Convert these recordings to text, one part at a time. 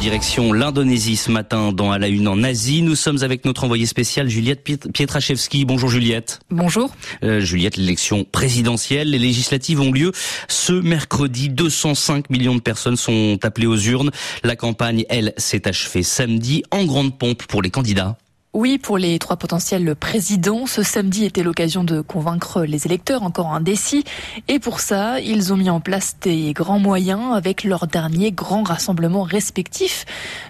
direction l'Indonésie ce matin dans À la Une en Asie. Nous sommes avec notre envoyée spéciale Juliette Pietraszewski. Bonjour Juliette. Bonjour. Euh, Juliette, l'élection présidentielle, les législatives ont lieu ce mercredi. 205 millions de personnes sont appelées aux urnes. La campagne, elle, s'est achevée samedi en grande pompe pour les candidats. Oui, pour les trois potentiels présidents, ce samedi était l'occasion de convaincre les électeurs encore indécis. Et pour ça, ils ont mis en place des grands moyens avec leurs derniers grands rassemblements respectifs.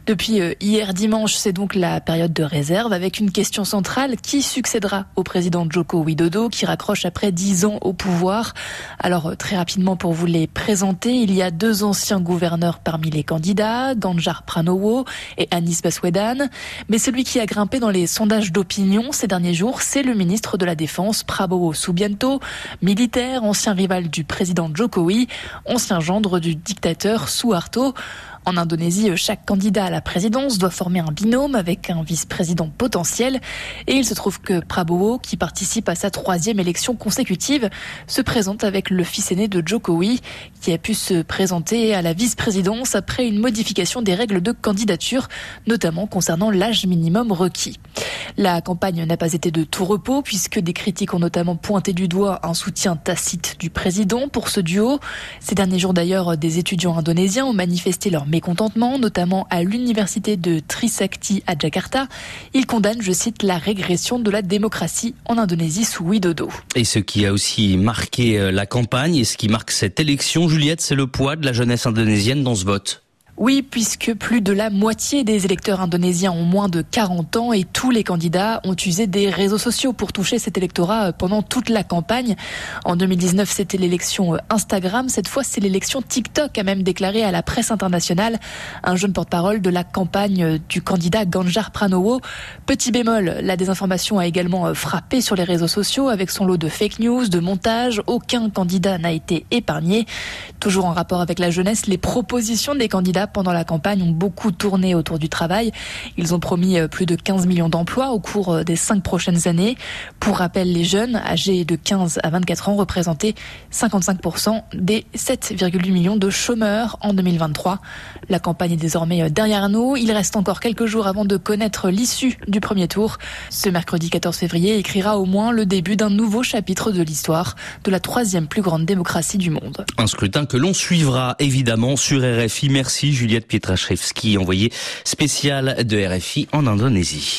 Depuis euh, hier dimanche, c'est donc la période de réserve avec une question centrale. Qui succédera au président Joko Widodo qui raccroche après dix ans au pouvoir Alors, euh, très rapidement pour vous les présenter, il y a deux anciens gouverneurs parmi les candidats, Ganjar Pranowo et Anis Baswedan. Mais celui qui a grimpé dans les sondages d'opinion ces derniers jours, c'est le ministre de la Défense, Prabowo Subianto, militaire, ancien rival du président Jokowi, ancien gendre du dictateur Suharto. En Indonésie, chaque candidat à la présidence doit former un binôme avec un vice-président potentiel. Et il se trouve que Prabowo, qui participe à sa troisième élection consécutive, se présente avec le fils aîné de Jokowi, qui a pu se présenter à la vice-présidence après une modification des règles de candidature, notamment concernant l'âge minimum requis. La campagne n'a pas été de tout repos puisque des critiques ont notamment pointé du doigt un soutien tacite du président pour ce duo. Ces derniers jours d'ailleurs, des étudiants indonésiens ont manifesté leur mécontentement, notamment à l'université de Trisakti à Jakarta. Ils condamnent, je cite, la régression de la démocratie en Indonésie sous Widodo. Et ce qui a aussi marqué euh, la campagne et ce qui marque cette élection, Juliette, c'est le poids de la jeunesse indonésienne dans ce vote. Oui, puisque plus de la moitié des électeurs indonésiens ont moins de 40 ans et tous les candidats ont usé des réseaux sociaux pour toucher cet électorat euh, pendant toute la campagne. En 2019, c'était l'élection euh, Instagram. Cette fois, c'est l'élection TikTok, a même déclaré à la presse internationale un jeune porte-parole de la campagne euh, du candidat Ganjar Pranowo. Petit bémol, la désinformation a également frappé sur les réseaux sociaux avec son lot de fake news, de montage. Aucun candidat n'a été épargné. Toujours en rapport avec la jeunesse, les propositions des candidats pendant la campagne ont beaucoup tourné autour du travail. Ils ont promis euh, plus de 15 millions d'emplois au cours euh, des cinq prochaines années. Pour rappel, les jeunes âgés de 15 à 24 ans représentaient 55% des 7,8 millions de chômeurs en 2023. La campagne est désormais euh, derrière nous. Il reste encore quelques jours avant de connaître l'issue du premier tour. Ce mercredi 14 février écrira au moins le début d'un nouveau chapitre de l'histoire de la troisième plus grande démocratie du monde. Un scrutin que l'on suivra évidemment sur RFI. Merci Juliette Pietraszewski, envoyée spéciale de RFI en Indonésie.